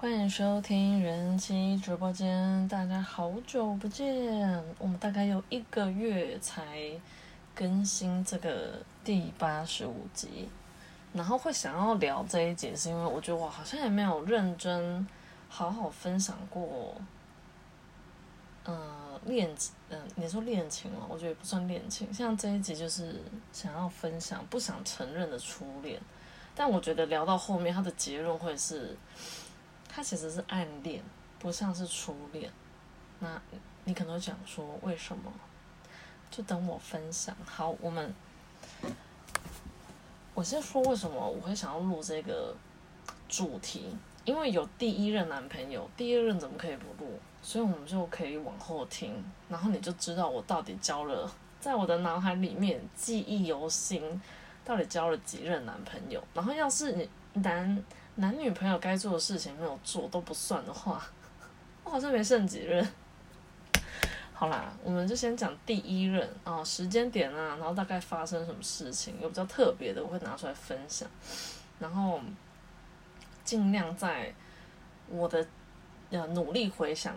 欢迎收听人妻直播间，大家好久不见，我们大概有一个月才更新这个第八十五集，然后会想要聊这一集，是因为我觉得我好像也没有认真好好分享过，呃，恋，嗯、你说恋情嘛，我觉得也不算恋情，像这一集就是想要分享不想承认的初恋，但我觉得聊到后面，它的结论会是。它其实是暗恋，不像是初恋。那你可能会讲说为什么？就等我分享。好，我们我先说为什么我会想要录这个主题，因为有第一任男朋友，第二任怎么可以不录？所以我们就可以往后听，然后你就知道我到底交了，在我的脑海里面记忆犹新，到底交了几任男朋友。然后要是你男。男女朋友该做的事情没有做都不算的话，我好像没剩几任。好啦，我们就先讲第一任啊，时间点啊，然后大概发生什么事情，有比较特别的，我会拿出来分享。然后尽量在我的呃努力回想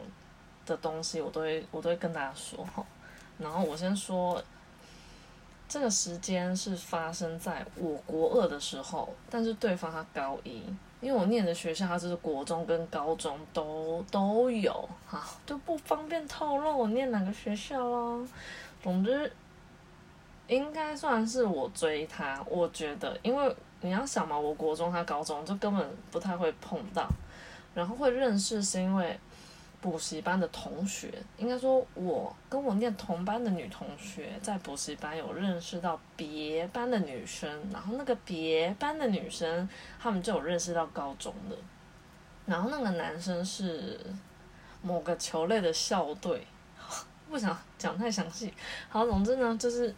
的东西，我都会我都会跟大家说哈。然后我先说。这个时间是发生在我国二的时候，但是对方他高一，因为我念的学校他就是国中跟高中都都有，哈，就不方便透露我念哪个学校咯。总之，应该算是我追他，我觉得，因为你要想嘛，我国中他高中就根本不太会碰到，然后会认识是因为。补习班的同学，应该说，我跟我念同班的女同学，在补习班有认识到别班的女生，然后那个别班的女生，他们就有认识到高中的，然后那个男生是某个球类的校队，不想讲太详细。好，总之呢，就是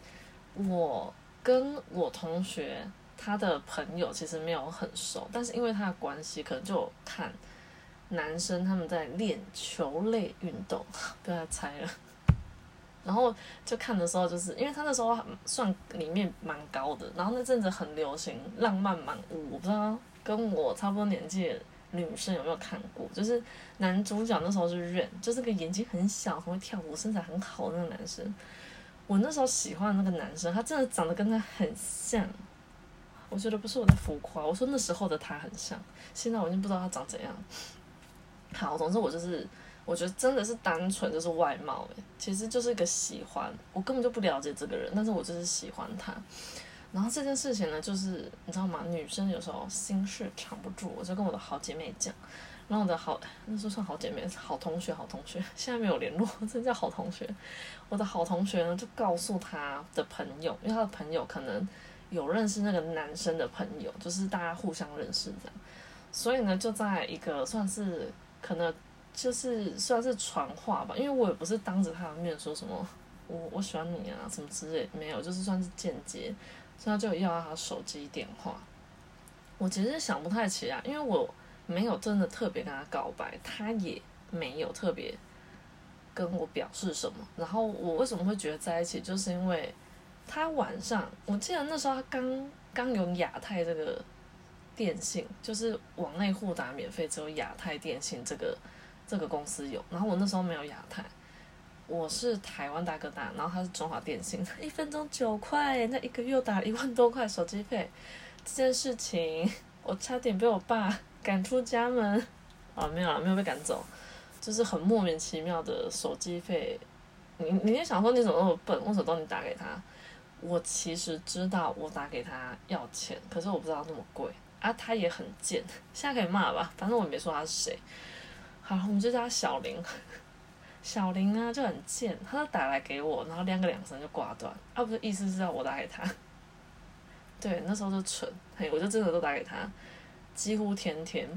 我跟我同学他的朋友其实没有很熟，但是因为他的关系，可能就看。男生他们在练球类运动，不要猜了。然后就看的时候，就是因为他那时候算里面蛮高的，然后那阵子很流行浪漫满屋，我不知道跟我差不多年纪的女生有没有看过，就是男主角那时候是认，就是个眼睛很小、很会跳舞、身材很好的那个男生。我那时候喜欢的那个男生，他真的长得跟他很像。我觉得不是我在浮夸，我说那时候的他很像，现在我已经不知道他长怎样。好，总之我就是，我觉得真的是单纯就是外貌诶，其实就是一个喜欢，我根本就不了解这个人，但是我就是喜欢他。然后这件事情呢，就是你知道吗？女生有时候心事藏不住，我就跟我的好姐妹讲，然后我的好那时候算好姐妹，好同学，好同学，现在没有联络，真叫好同学。我的好同学呢，就告诉他的朋友，因为他的朋友可能有认识那个男生的朋友，就是大家互相认识这样，所以呢，就在一个算是。可能就是算是传话吧，因为我也不是当着他的面说什么我我喜欢你啊什么之类，没有，就是算是间接，所以他就要他手机电话。我其实想不太起来，因为我没有真的特别跟他告白，他也没有特别跟我表示什么。然后我为什么会觉得在一起，就是因为他晚上，我记得那时候他刚刚有亚太这个。电信就是往内互打免费，只有亚太电信这个这个公司有。然后我那时候没有亚太，我是台湾大哥大，然后他是中华电信，一分钟九块，那一个月打一万多块手机费，这件事情我差点被我爸赶出家门。啊，没有了，没有被赶走，就是很莫名其妙的手机费。你你也想说你怎么那么笨？为什么都你打给他？我其实知道我打给他要钱，可是我不知道那么贵。啊，他也很贱，现在可以骂吧，反正我也没说他是谁。好，我们就叫他小林。小林呢就很贱，他就打来给我，然后亮个两声就挂断。啊，不是意思是要我打给他。对，那时候就蠢，嘿，我就真的都打给他，几乎天天。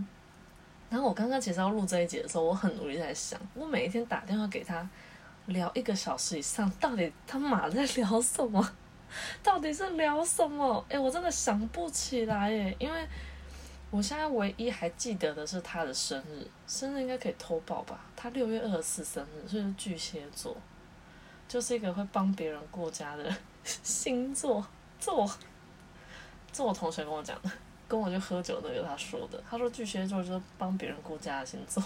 然后我刚刚其实要录这一节的时候，我很努力在想，我每一天打电话给他聊一个小时以上，到底他妈在聊什么？到底是聊什么？哎，我真的想不起来耶，因为我现在唯一还记得的是他的生日，生日应该可以偷报吧？他六月二十四生日，所以是巨蟹座，就是一个会帮别人过家的 星座。这我这我同学跟我讲的，跟我去喝酒那个他说的，他说巨蟹座就是帮别人顾家的星座。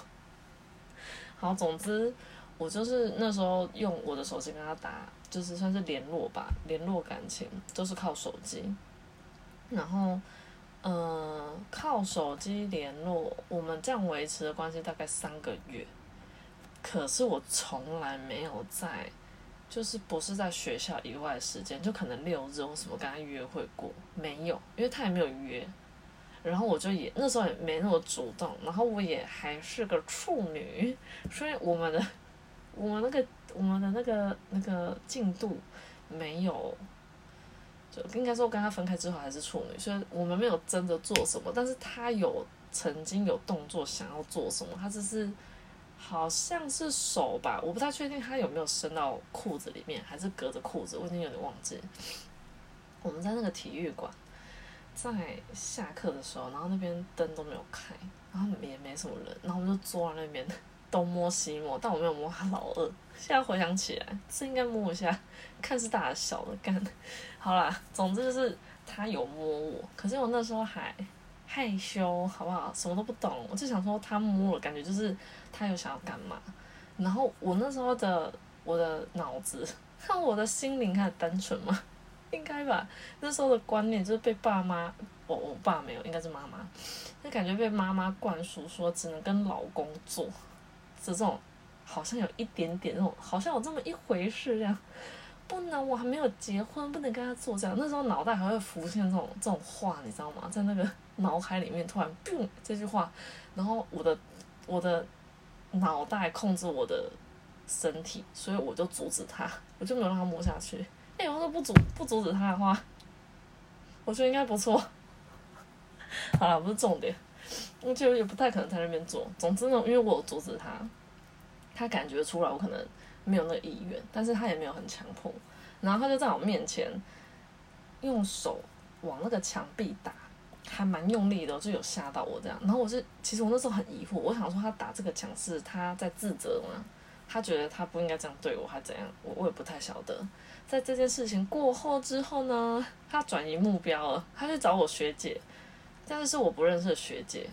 好，总之我就是那时候用我的手机跟他打，就是算是联络吧，联络感情都是靠手机。然后，嗯，靠手机联络，我们这样维持的关系大概三个月。可是我从来没有在，就是不是在学校以外的时间，就可能六日或什么跟他约会过，没有，因为他也没有约。然后我就也那时候也没那么主动，然后我也还是个处女，所以我们的我们那个我们的那个那个进度没有，就应该说跟他分开之后还是处女，所以我们没有真的做什么，但是他有曾经有动作想要做什么，他只是。好像是手吧，我不太确定他有没有伸到裤子里面，还是隔着裤子，我已经有点忘记。我们在那个体育馆，在下课的时候，然后那边灯都没有开，然后也没什么人，然后我们就坐在那边东摸西摸，但我没有摸他老二。现在回想起来，是应该摸一下，看是大小的干。好啦，总之就是他有摸我，可是我那时候还。害羞好不好？什么都不懂，我就想说他摸了，感觉就是他有想要干嘛。然后我那时候的我的脑子，看我的心灵开始单纯嘛，应该吧？那时候的观念就是被爸妈，我我爸没有，应该是妈妈，就感觉被妈妈灌输说只能跟老公做，这种好像有一点点那种，好像有这么一回事这样。不能，我还没有结婚，不能跟他做这样。那时候脑袋还会浮现这种这种话，你知道吗？在那个脑海里面突然，boom 这句话，然后我的我的脑袋控制我的身体，所以我就阻止他，我就没有让他摸下去。哎，我说不阻不阻止他的话，我觉得应该不错。好了，不是重点，我觉得也不太可能在那边做。总之呢，因为我阻止他，他感觉出来我可能。没有那个意愿，但是他也没有很强迫，然后他就在我面前用手往那个墙壁打，还蛮用力的，就有吓到我这样。然后我是，其实我那时候很疑惑，我想说他打这个墙是他在自责吗？他觉得他不应该这样对我，还怎样？我我也不太晓得。在这件事情过后之后呢，他转移目标了，他去找我学姐，但是我不认识的学姐。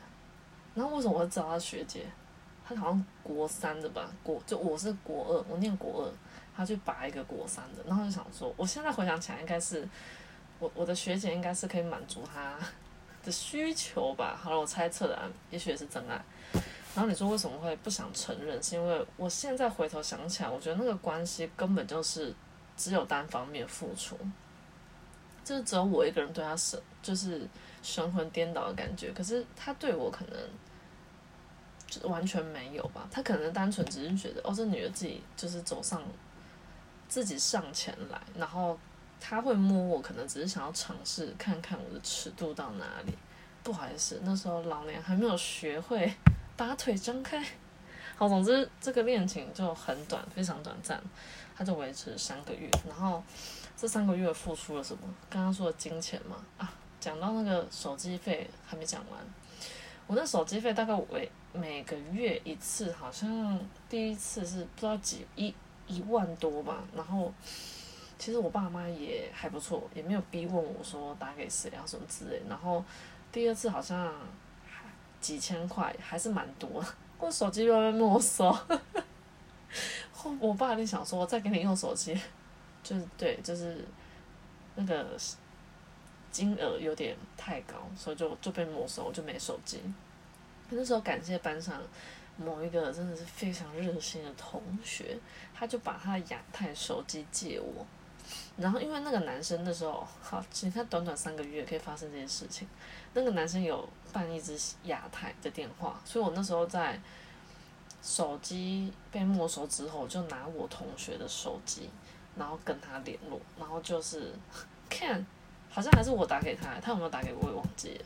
然后为什么我会找她学姐？她好像国三的吧，国就我是国二，我念国二，她去拔一个国三的，然后就想说，我现在回想起来，应该是我我的学姐应该是可以满足她 的需求吧。好了，我猜测的，也许也是真爱。然后你说为什么会不想承认？是因为我现在回头想起来，我觉得那个关系根本就是只有单方面付出，就是只有我一个人对她是，就是神魂颠倒的感觉。可是他对我可能。就完全没有吧，他可能单纯只是觉得，哦，这女的自己就是走上，自己上前来，然后他会摸我，可能只是想要尝试看看我的尺度到哪里。不好意思，那时候老娘还没有学会把腿张开。好，总之这个恋情就很短，非常短暂，它就维持三个月。然后这三个月付出了什么？刚刚说的金钱嘛，啊，讲到那个手机费还没讲完。我那手机费大概每每个月一次，好像第一次是不知道几一一万多吧。然后其实我爸妈也还不错，也没有逼问我说打给谁啊什么之类。然后第二次好像几千块，还是蛮多。我手机被没收，后 我爸就想说再给你用手机，就是对，就是那个。金额有点太高，所以就就被没收，就没手机。那时候感谢班上某一个真的是非常热心的同学，他就把他的亚太手机借我。然后因为那个男生那时候，好，你看短短三个月可以发生这件事情。那个男生有办一支亚太的电话，所以我那时候在手机被没收之后，就拿我同学的手机，然后跟他联络，然后就是 看。好像还是我打给他，他有没有打给我也忘记了。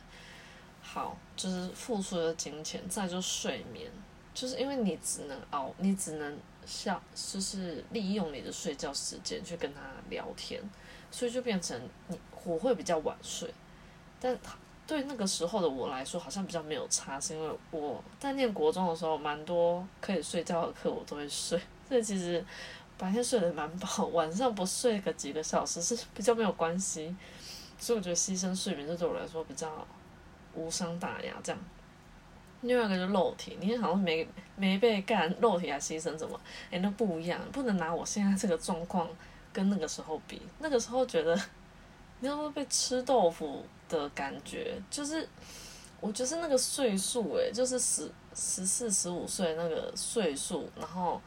好，就是付出的金钱，再就睡眠，就是因为你只能熬，你只能笑，就是利用你的睡觉时间去跟他聊天，所以就变成你我会比较晚睡。但对那个时候的我来说，好像比较没有差，是因为我在念国中的时候，蛮多可以睡觉的课我都会睡，所以其实白天睡得蛮饱，晚上不睡个几个小时是比较没有关系。所以我觉得牺牲睡眠，这对我来说比较无伤大雅这样。另外一个就肉体，你好像没没被干，肉体还牺牲什么？哎，那不一样，不能拿我现在这个状况跟那个时候比。那个时候觉得，你要说被吃豆腐的感觉，就是我就是那个岁数，诶，就是十十四十五岁那个岁数，然后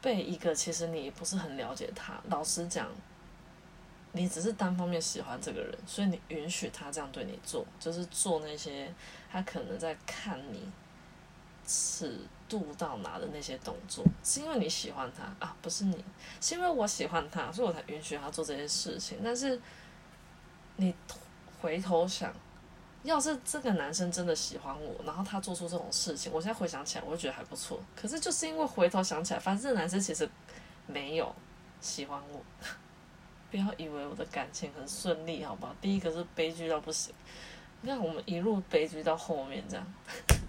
被一个其实你不是很了解他，老实讲。你只是单方面喜欢这个人，所以你允许他这样对你做，就是做那些他可能在看你尺度到哪的那些动作，是因为你喜欢他啊，不是你，是因为我喜欢他，所以我才允许他做这些事情。但是你回头想，要是这个男生真的喜欢我，然后他做出这种事情，我现在回想起来，我就觉得还不错。可是就是因为回头想起来，反正这个男生其实没有喜欢我。不要以为我的感情很顺利，好不好？第一个是悲剧到不行，你看我们一路悲剧到后面这样。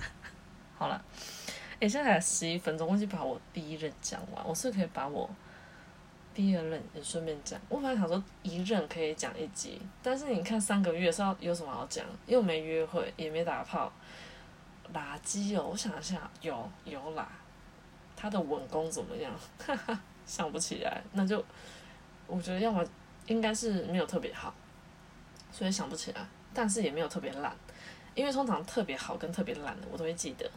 好了，哎，现在才十一分钟，忘记把我第一任讲完，我是可以把我第二任也顺便讲。我本来想说一任可以讲一集，但是你看三个月是要有什么好讲？又没约会，也没打炮，垃圾哦！我想一下，有有啦，他的稳功怎么样？哈哈，想不起来，那就。我觉得要么应该是没有特别好，所以想不起来，但是也没有特别烂，因为通常特别好跟特别烂的我都会记得。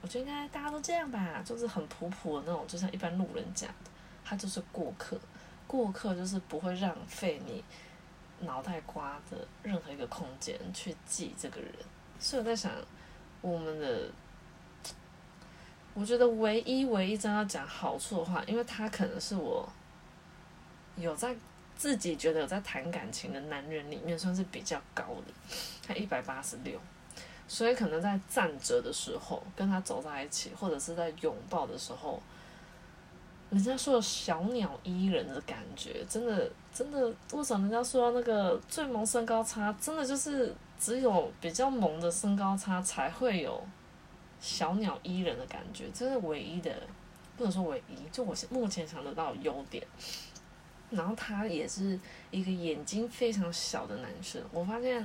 我觉得应该大家都这样吧，就是很普普的那种，就像一般路人讲的，他就是过客，过客就是不会浪费你脑袋瓜的任何一个空间去记这个人。所以我在想，我们的，我觉得唯一唯一真要讲好处的话，因为他可能是我。有在自己觉得有在谈感情的男人里面算是比较高的，他一百八十六，所以可能在站着的时候跟他走在一起，或者是在拥抱的时候，人家说小鸟依人的感觉，真的真的，为什么人家说那个最萌身高差，真的就是只有比较萌的身高差才会有小鸟依人的感觉，这是唯一的，不能说唯一，就我目前想得到优点。然后他也是一个眼睛非常小的男生，我发现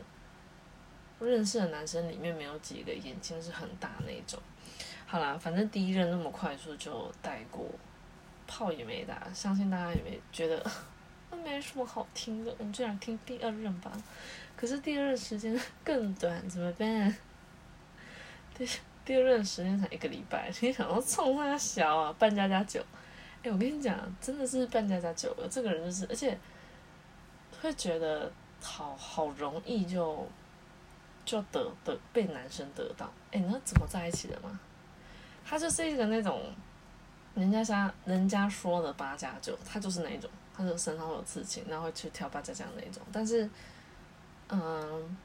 认识的男生里面没有几个眼睛是很大那种。好啦，反正第一任那么快速就带过，炮也没打，相信大家也没觉得 那没什么好听的，我们就想听第二任吧。可是第二任时间 更短，怎么办？第第二任时间才一个礼拜，你想要冲他小啊，半加加九。我跟你讲，真的是半家家酒了。这个人就是，而且会觉得好好容易就就得得被男生得到。哎，那怎么在一起的吗？他就是一个那种人家家人家说的八加九，他就是那一种，他就身上会有刺青，然后会去跳八加九那种。但是，嗯，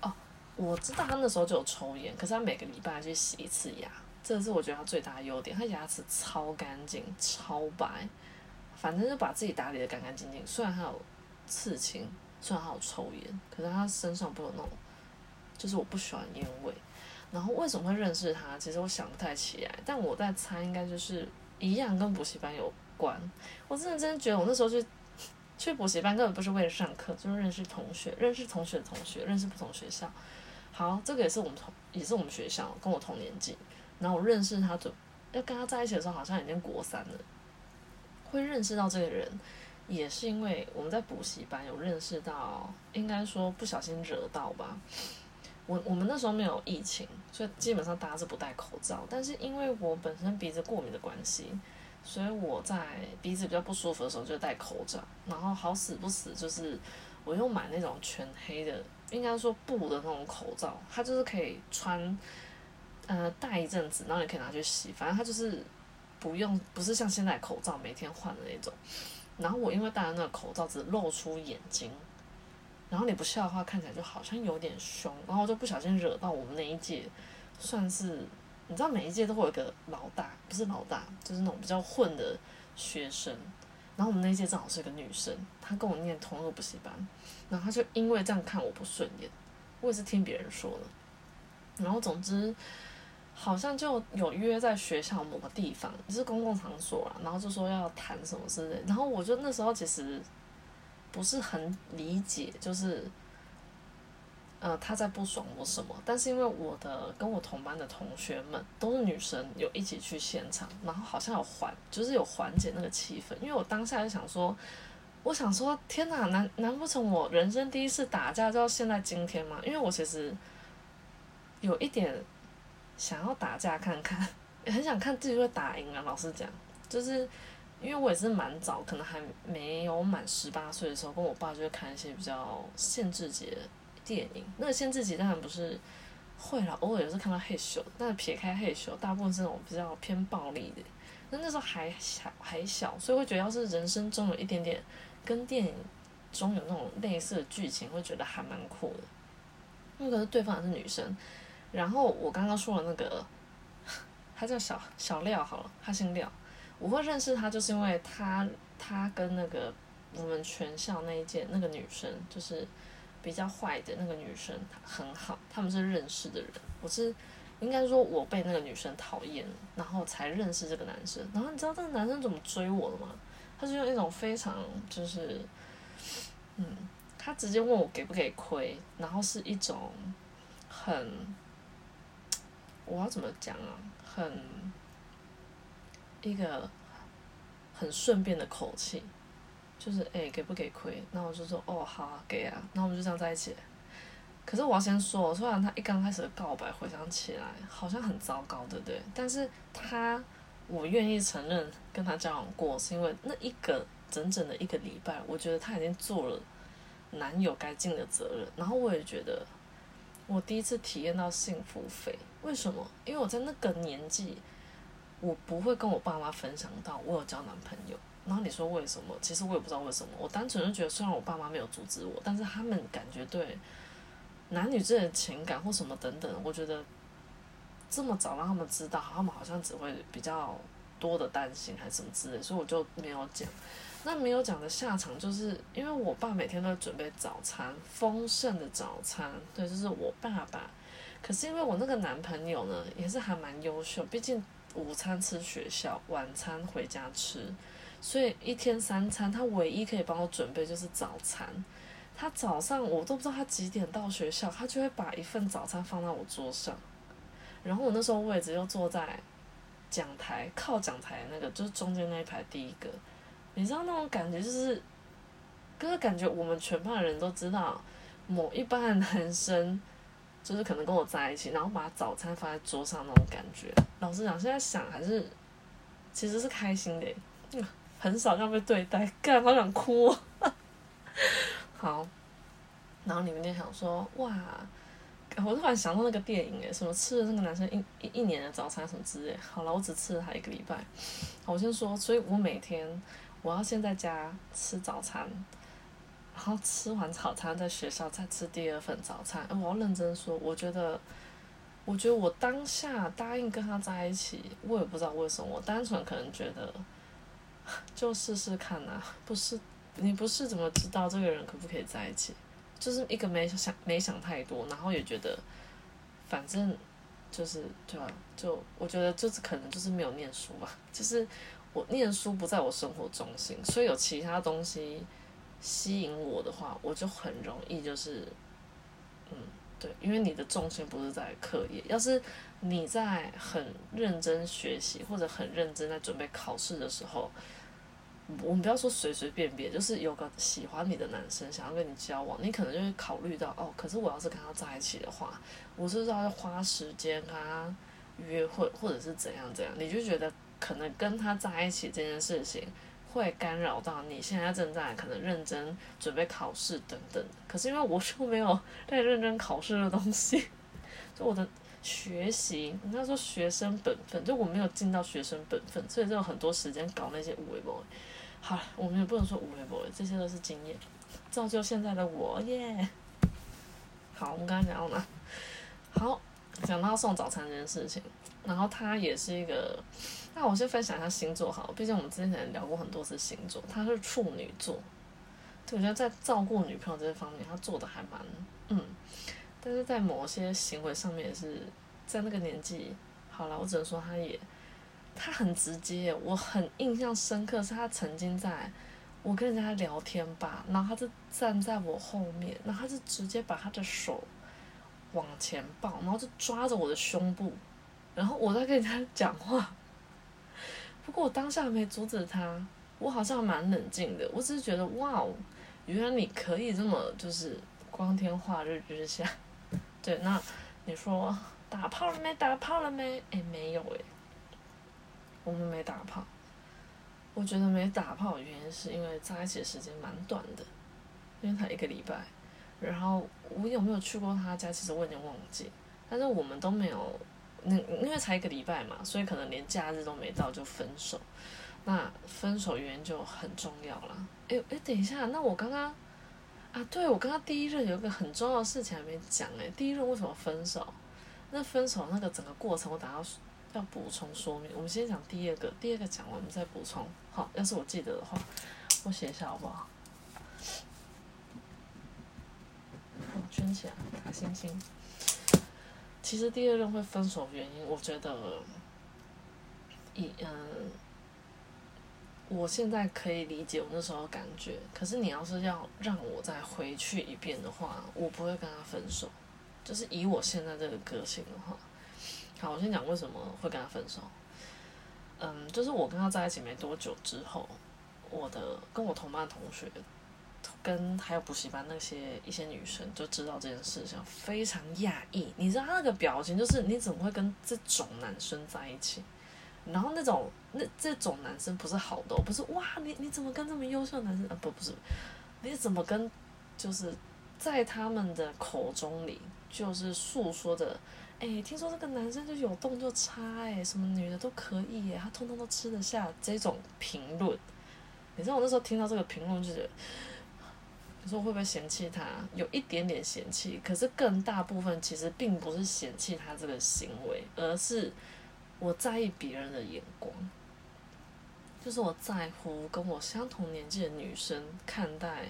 哦，我知道他那时候就有抽烟，可是他每个礼拜去洗一次牙。这是我觉得他最大的优点，他牙齿超干净、超白，反正就把自己打理的干干净净。虽然他有刺青，虽然他有抽烟，可是他身上不有那种，就是我不喜欢烟味。然后为什么会认识他？其实我想不太起来，但我在猜，应该就是一样跟补习班有关。我真的真的觉得我那时候去去补习班根本不是为了上课，就是认识同学，认识同学的同学，认识不同学校。好，这个也是我们同，也是我们学校，跟我同年纪。然后我认识他，就要跟他在一起的时候，好像已经国三了。会认识到这个人，也是因为我们在补习班有认识到，应该说不小心惹到吧。我我们那时候没有疫情，所以基本上大家是不戴口罩。但是因为我本身鼻子过敏的关系，所以我在鼻子比较不舒服的时候就戴口罩。然后好死不死，就是我又买那种全黑的，应该说布的那种口罩，它就是可以穿。呃，戴一阵子，然后你可以拿去洗，反正它就是不用，不是像现在口罩每天换的那种。然后我因为戴了那个口罩，只露出眼睛，然后你不笑的话，看起来就好像有点凶，然后就不小心惹到我们那一届，算是你知道每一届都会有一个老大，不是老大，就是那种比较混的学生。然后我们那一届正好是个女生，她跟我念同一个补习班，然后她就因为这样看我不顺眼，我也是听别人说的。然后总之。好像就有约在学校某个地方，就是公共场所啊，然后就说要谈什么之类。然后我就那时候其实不是很理解，就是呃，他在不爽我什么，但是因为我的跟我同班的同学们都是女生，有一起去现场，然后好像有缓，就是有缓解那个气氛。因为我当下就想说，我想说，天哪，难难不成我人生第一次打架就到现在今天吗？因为我其实有一点想要打架看看，也 很想看自己会打赢啊。老实讲，就是因为我也是蛮早，可能还没有满十八岁的时候，跟我爸就会看一些比较限制级的。电影那个限制级当然不是会了，偶尔也是看到黑咻，但是撇开黑咻，大部分是那种比较偏暴力的。那那时候还小还小，所以会觉得要是人生中有一点点跟电影中有那种类似的剧情，会觉得还蛮酷的。那可是对方也是女生，然后我刚刚说的那个，他叫小小廖好了，他姓廖。我会认识他，就是因为他他跟那个我们全校那一届那个女生就是。比较坏的那个女生很好，他们是认识的人。我是应该说，我被那个女生讨厌，然后才认识这个男生。然后你知道这个男生怎么追我的吗？他是用一种非常就是，嗯，他直接问我给不给亏，然后是一种很，我要怎么讲啊？很一个很顺便的口气。就是哎，给不给亏？那我就说哦，好啊，给啊。那我们就这样在一起。可是我要先说，虽然他一刚开始的告白，回想起来好像很糟糕，对不对？但是他，我愿意承认跟他交往过，是因为那一个整整的一个礼拜，我觉得他已经做了男友该尽的责任。然后我也觉得，我第一次体验到幸福肥。为什么？因为我在那个年纪，我不会跟我爸妈分享到我有交男朋友。然后你说为什么？其实我也不知道为什么。我单纯就觉得，虽然我爸妈没有阻止我，但是他们感觉对男女之间的情感或什么等等，我觉得这么早让他们知道，他们好像只会比较多的担心还是什么之类，所以我就没有讲。那没有讲的下场，就是因为我爸每天都准备早餐，丰盛的早餐，对，就是我爸爸。可是因为我那个男朋友呢，也是还蛮优秀，毕竟午餐吃学校，晚餐回家吃。所以一天三餐，他唯一可以帮我准备就是早餐。他早上我都不知道他几点到学校，他就会把一份早餐放在我桌上。然后我那时候位置又坐在讲台靠讲台那个，就是中间那一排第一个。你知道那种感觉就是，哥感觉我们全班的人都知道，某一班的男生就是可能跟我在一起，然后把早餐放在桌上那种感觉。老实讲，现在想还是其实是开心的。很少这样被对待，干好想哭。好，然后你们就想说，哇，我突然想到那个电影诶，什么吃了那个男生一一一年的早餐什么之类。好了，我只吃了他一个礼拜。我先说，所以我每天我要先在家吃早餐，然后吃完早餐在学校再吃第二份早餐。我要认真说，我觉得，我觉得我当下答应跟他在一起，我也不知道为什么，我单纯可能觉得。就试试看呐，不是你不是怎么知道这个人可不可以在一起？就是一个没想没想太多，然后也觉得反正就是对吧？就我觉得就是可能就是没有念书吧，就是我念书不在我生活中心，所以有其他东西吸引我的话，我就很容易就是嗯对，因为你的重心不是在课业，要是你在很认真学习或者很认真在准备考试的时候。我们不要说随随便便，就是有个喜欢你的男生想要跟你交往，你可能就会考虑到哦，可是我要是跟他在一起的话，我是要花时间跟他约会，或者是怎样怎样，你就觉得可能跟他在一起这件事情会干扰到你现在正在可能认真准备考试等等。可是因为我就没有在认真考试的东西，就我的学习，应该说学生本分，就我没有尽到学生本分，所以就有很多时间搞那些无为博。好了，我们也不能说无微不微，这些都是经验，造就现在的我耶。好，我们刚刚讲到哪？好，讲到送早餐这件事情，然后他也是一个，那我先分享一下星座好，毕竟我们之前聊过很多次星座，他是处女座，对，我觉得在照顾女朋友这方面，他做的还蛮，嗯，但是在某些行为上面也是在那个年纪，好了，我只能说他也。他很直接，我很印象深刻，是他曾经在我跟人家聊天吧，然后他就站在我后面，然后他就直接把他的手往前抱，然后就抓着我的胸部，然后我在跟人家讲话。不过我当下没阻止他，我好像蛮冷静的。我只是觉得，哇哦，原来你可以这么就是光天化日之下。对，那你说打炮了没？打炮了没？哎，没有哎，我们没打炮。我觉得没打炮的原因是因为在一起的时间蛮短的，因为他一个礼拜。然后我有没有去过他家？其实我已经忘记。但是我们都没有。那因为才一个礼拜嘛，所以可能连假日都没到就分手，那分手原因就很重要了。哎哎，等一下，那我刚刚啊，对我刚刚第一任有一个很重要的事情还没讲哎，第一任为什么分手？那分手那个整个过程我打要要补充说明。我们先讲第二个，第二个讲完我们再补充。好，要是我记得的话，我写一下好不好？圈起来，打星星。其实第二任会分手原因，我觉得，一嗯，我现在可以理解我那时候感觉。可是你要是要让我再回去一遍的话，我不会跟他分手。就是以我现在这个个性的话，好，我先讲为什么会跟他分手。嗯，就是我跟他在一起没多久之后，我的跟我同班同学。跟还有补习班那些一些女生就知道这件事情，非常讶异。你知道他那个表情，就是你怎么会跟这种男生在一起？然后那种那这种男生不是好的，不是哇，你你怎么跟这么优秀的男生啊？不不是，你怎么跟就是在他们的口中里就是诉说的，哎，听说这个男生就有动就差，哎，什么女的都可以，哎，他通通都吃得下这种评论。你知道我那时候听到这个评论就觉得。你说会不会嫌弃他？有一点点嫌弃，可是更大部分其实并不是嫌弃他这个行为，而是我在意别人的眼光，就是我在乎跟我相同年纪的女生看待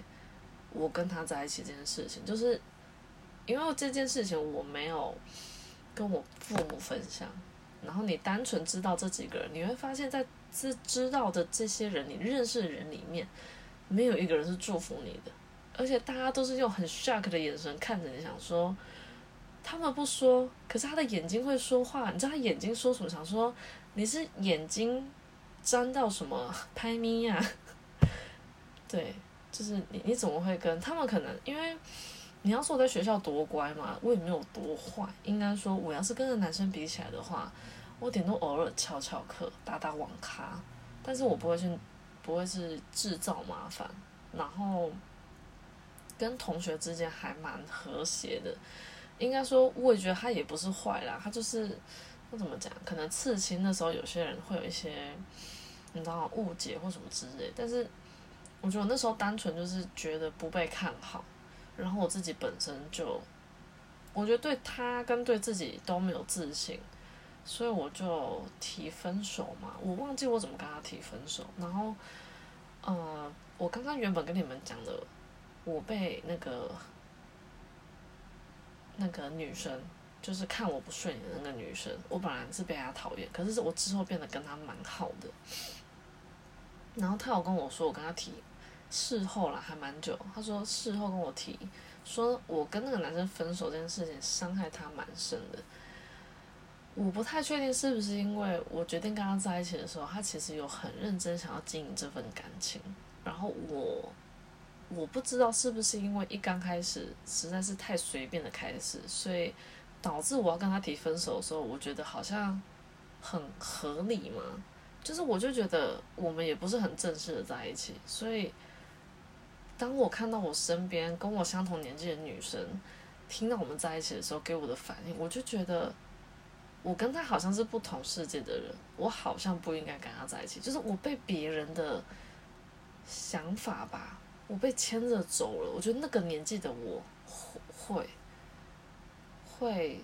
我跟他在一起这件事情，就是因为这件事情我没有跟我父母分享，然后你单纯知道这几个人，你会发现在知知道的这些人，你认识的人里面，没有一个人是祝福你的。而且大家都是用很 shock 的眼神看着你，想说他们不说，可是他的眼睛会说话。你知道他眼睛说什么？想说你是眼睛沾到什么 拍咪呀？对，就是你你怎么会跟他们？可能因为你要说我在学校多乖嘛，我也没有多坏。应该说我要是跟个男生比起来的话，我顶多偶尔翘翘课、打打网咖，但是我不会去，不会是制造麻烦，然后。跟同学之间还蛮和谐的，应该说，我也觉得他也不是坏啦，他就是那怎么讲？可能刺青的时候，有些人会有一些你知道误解或什么之类。但是我觉得我那时候单纯就是觉得不被看好，然后我自己本身就我觉得对他跟对自己都没有自信，所以我就提分手嘛。我忘记我怎么跟他提分手，然后呃，我刚刚原本跟你们讲的。我被那个那个女生，就是看我不顺眼的那个女生，我本来是被她讨厌，可是我之后变得跟她蛮好的。然后她有跟我说，我跟她提事后了还蛮久，她说事后跟我提，说我跟那个男生分手这件事情伤害她蛮深的。我不太确定是不是因为我决定跟他在一起的时候，他其实有很认真想要经营这份感情，然后我。我不知道是不是因为一刚开始实在是太随便的开始，所以导致我要跟他提分手的时候，我觉得好像很合理嘛。就是我就觉得我们也不是很正式的在一起，所以当我看到我身边跟我相同年纪的女生听到我们在一起的时候给我的反应，我就觉得我跟他好像是不同世界的人，我好像不应该跟他在一起。就是我被别人的想法吧。我被牵着走了，我觉得那个年纪的我会会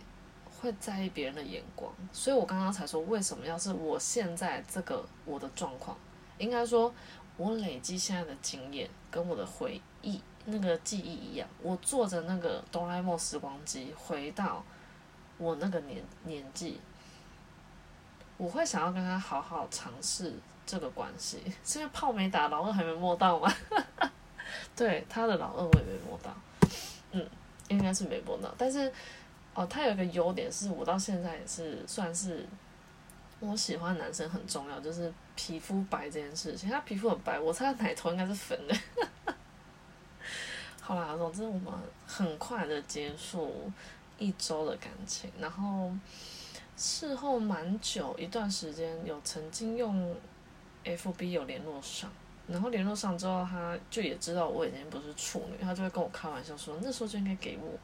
会在意别人的眼光，所以我刚刚才说为什么要是我现在这个我的状况，应该说我累积现在的经验跟我的回忆那个记忆一样，我坐着那个哆啦 A 梦时光机回到我那个年年纪，我会想要跟他好好尝试这个关系，是因为炮没打，老二还没摸到吗？对他的老二我也没摸到，嗯，应该是没摸到。但是哦，他有一个优点是我到现在也是算是我喜欢男生很重要，就是皮肤白这件事情。他皮肤很白，我猜他奶头应该是粉的。好啦，总之我们很快的结束一周的感情，然后事后蛮久一段时间有曾经用 FB 有联络上，然后联络上之后，他就也知道我已经不是处女，他就会跟我开玩笑说，那时候就应该给我。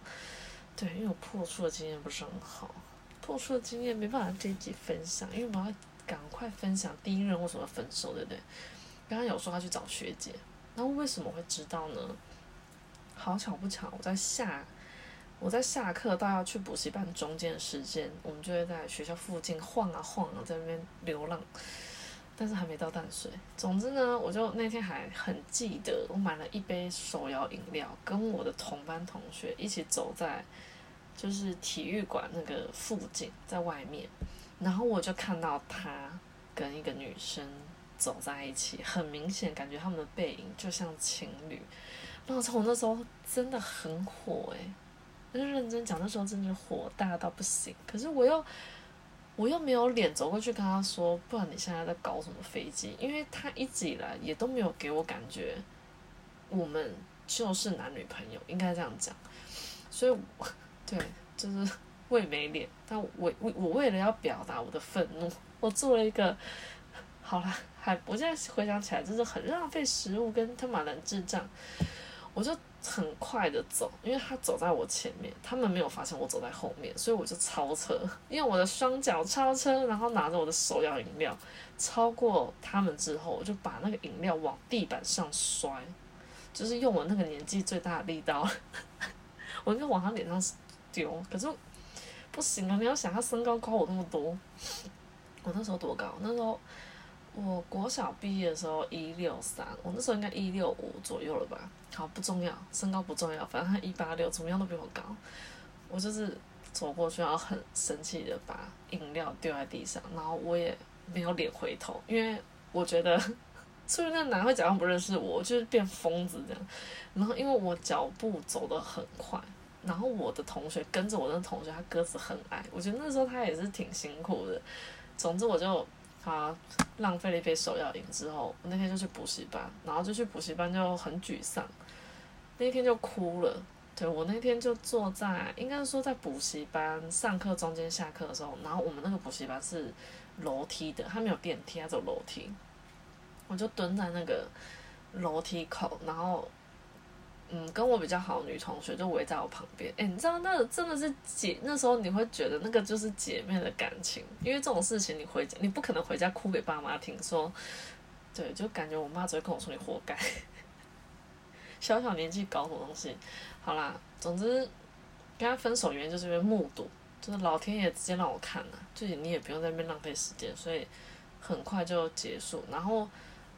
对，因为我破处的经验不是很好，破处的经验没办法这一集分享，因为我要赶快分享第一任为什么分手，对不对？刚刚有说他去找学姐，然后为什么会知道呢？好巧不巧，我在下我在下课到要去补习班中间的时间，我们就会在学校附近晃啊晃啊，在那边流浪，但是还没到淡水。总之呢，我就那天还很记得，我买了一杯手摇饮料，跟我的同班同学一起走在就是体育馆那个附近，在外面，然后我就看到他跟一个女生走在一起，很明显感觉他们的背影就像情侣。然后从那时候真的很火诶，就认真讲，那时候真的火大到不行。可是我又我又没有脸走过去跟他说，不然你现在在搞什么飞机？因为他一直以来也都没有给我感觉，我们就是男女朋友，应该这样讲。所以，对，就是我也没脸。但我我我为了要表达我的愤怒，我做了一个，好了，还我现在回想起来，真是很浪费食物，跟他妈的智障。我就很快的走，因为他走在我前面，他们没有发现我走在后面，所以我就超车，因为我的双脚超车，然后拿着我的手摇饮料，超过他们之后，我就把那个饮料往地板上摔，就是用我那个年纪最大的力道，我应该往他脸上丢，可是不行啊！你要想他身高高我那么多，我那时候多高？那时候。我国小毕业的时候一六三，我那时候应该一六五左右了吧？好，不重要，身高不重要，反正他一八六，怎么样都比我高。我就是走过去，然后很生气的把饮料丢在地上，然后我也没有脸回头，因为我觉得，所以那男会假装不认识我，就是变疯子这样。然后因为我脚步走得很快，然后我的同学跟着我的同学，他个子很矮，我觉得那时候他也是挺辛苦的。总之我就。他浪费了一杯手摇饮之后，我那天就去补习班，然后就去补习班就很沮丧，那天就哭了。对我那天就坐在，应该是说在补习班上课中间下课的时候，然后我们那个补习班是楼梯的，它没有电梯，它走楼梯，我就蹲在那个楼梯口，然后。嗯，跟我比较好的女同学就围在我旁边。哎，你知道那真的是姐，那时候你会觉得那个就是姐妹的感情，因为这种事情你回家你不可能回家哭给爸妈听，说，对，就感觉我妈只会跟我说你活该。小小年纪搞什么东西？好啦，总之跟他分手原因就是因为目睹，就是老天爷直接让我看了，就你也不用在那边浪费时间，所以很快就结束。然后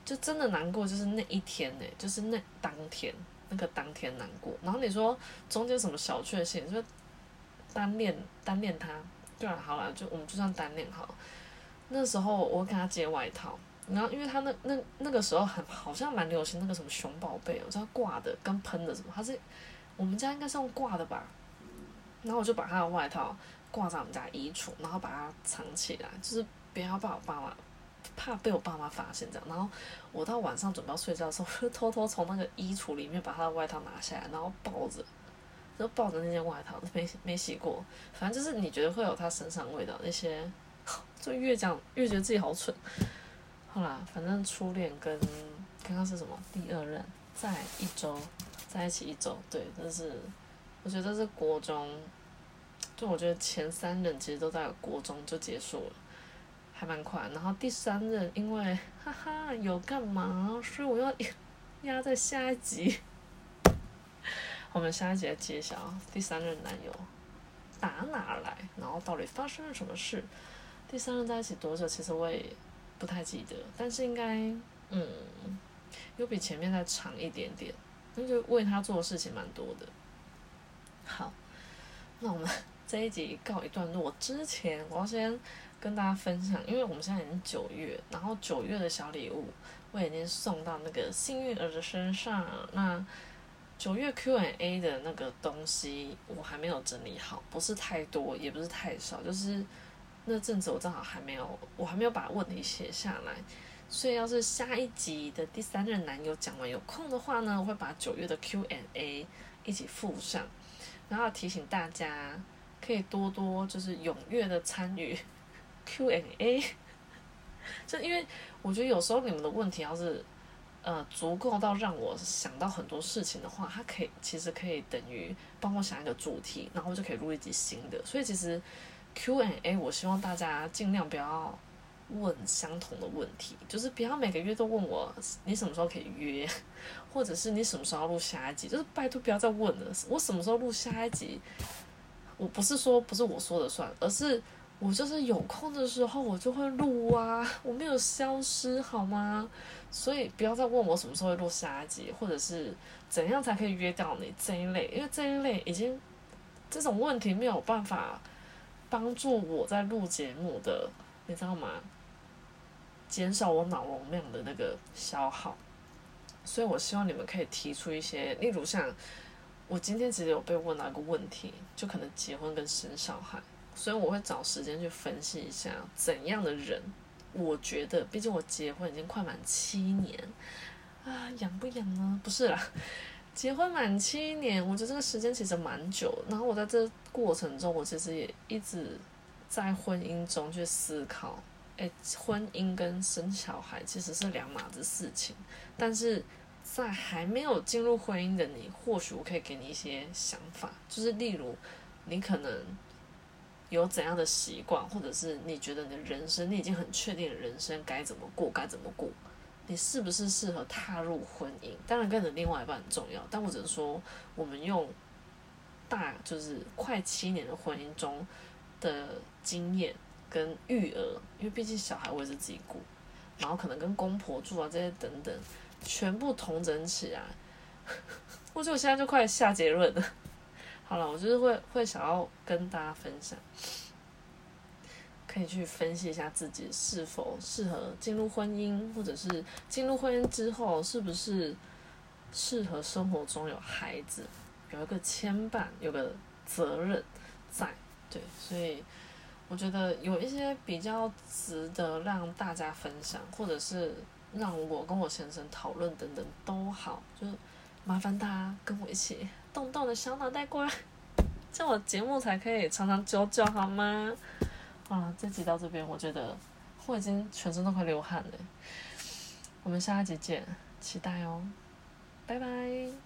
就真的难过，就是那一天呢，就是那当天。那个当天难过，然后你说中间什么小确幸，就是单恋单恋他，对啊，好了，就我们就算单恋好。那时候我给他借外套，然后因为他那那那个时候很好像蛮流行那个什么熊宝贝，我知道挂的跟喷的什么，他是我们家应该是用挂的吧。然后我就把他的外套挂在我们家衣橱，然后把它藏起来，就是不要把我爸妈。怕被我爸妈发现这样，然后我到晚上准备要睡觉的时候，就偷偷从那个衣橱里面把他的外套拿下来，然后抱着，就抱着那件外套，没没洗过，反正就是你觉得会有他身上味道那些，就越讲越觉得自己好蠢。好啦，反正初恋跟刚刚是什么第二任在一周在一起一周，对，这是我觉得是国中，就我觉得前三任其实都在国中就结束了。还蛮快，然后第三任因为哈哈有干嘛，所以我要压在下一集。我们下一集来揭晓第三任男友打哪来，然后到底发生了什么事。第三任在一起多久？其实我也不太记得，但是应该嗯，又比前面再长一点点。那就为他做的事情蛮多的。好，那我们这一集告一段落之前，我要先。跟大家分享，因为我们现在已经九月，然后九月的小礼物我已经送到那个幸运儿的身上。那九月 Q&A 的那个东西我还没有整理好，不是太多，也不是太少，就是那阵子我正好还没有，我还没有把问题写下来，所以要是下一集的第三任男友讲完有空的话呢，我会把九月的 Q&A 一起附上，然后提醒大家可以多多就是踊跃的参与 Q&A，就因为我觉得有时候你们的问题要是。呃，足够到让我想到很多事情的话，它可以其实可以等于帮我想一个主题，然后就可以录一集新的。所以其实 Q&A，我希望大家尽量不要问相同的问题，就是不要每个月都问我你什么时候可以约，或者是你什么时候要录下一集，就是拜托不要再问了。我什么时候录下一集，我不是说不是我说的算，而是我就是有空的时候我就会录啊，我没有消失好吗？所以不要再问我什么时候会录下一集，或者是怎样才可以约到你这一类，因为这一类已经这种问题没有办法帮助我在录节目的，你知道吗？减少我脑容量的那个消耗。所以我希望你们可以提出一些，例如像我今天其实有被问到一个问题，就可能结婚跟生小孩，所以我会找时间去分析一下怎样的人。我觉得，毕竟我结婚已经快满七年，啊，养不养呢？不是啦，结婚满七年，我觉得这个时间其实蛮久。然后我在这过程中，我其实也一直在婚姻中去思考，哎，婚姻跟生小孩其实是两码子事情。但是在还没有进入婚姻的你，或许我可以给你一些想法，就是例如，你可能。有怎样的习惯，或者是你觉得你的人生，你已经很确定人生该怎么过，该怎么过，你是不是适合踏入婚姻？当然，跟你另外一半很重要。但我只能说，我们用大就是快七年的婚姻中的经验跟育儿，因为毕竟小孩我也是自己顾，然后可能跟公婆住啊这些等等，全部同整起来，我觉得我现在就快下结论了。好了，我就是会会想要跟大家分享，可以去分析一下自己是否适合进入婚姻，或者是进入婚姻之后是不是适合生活中有孩子，有一个牵绊，有个责任在。对，所以我觉得有一些比较值得让大家分享，或者是让我跟我先生讨论等等都好，就是麻烦大家跟我一起。动动的小脑袋过来，这样我节目才可以长长久久，好吗？啊，这集到这边，我觉得我已经全身都快流汗了。我们下一集见，期待哦，拜拜。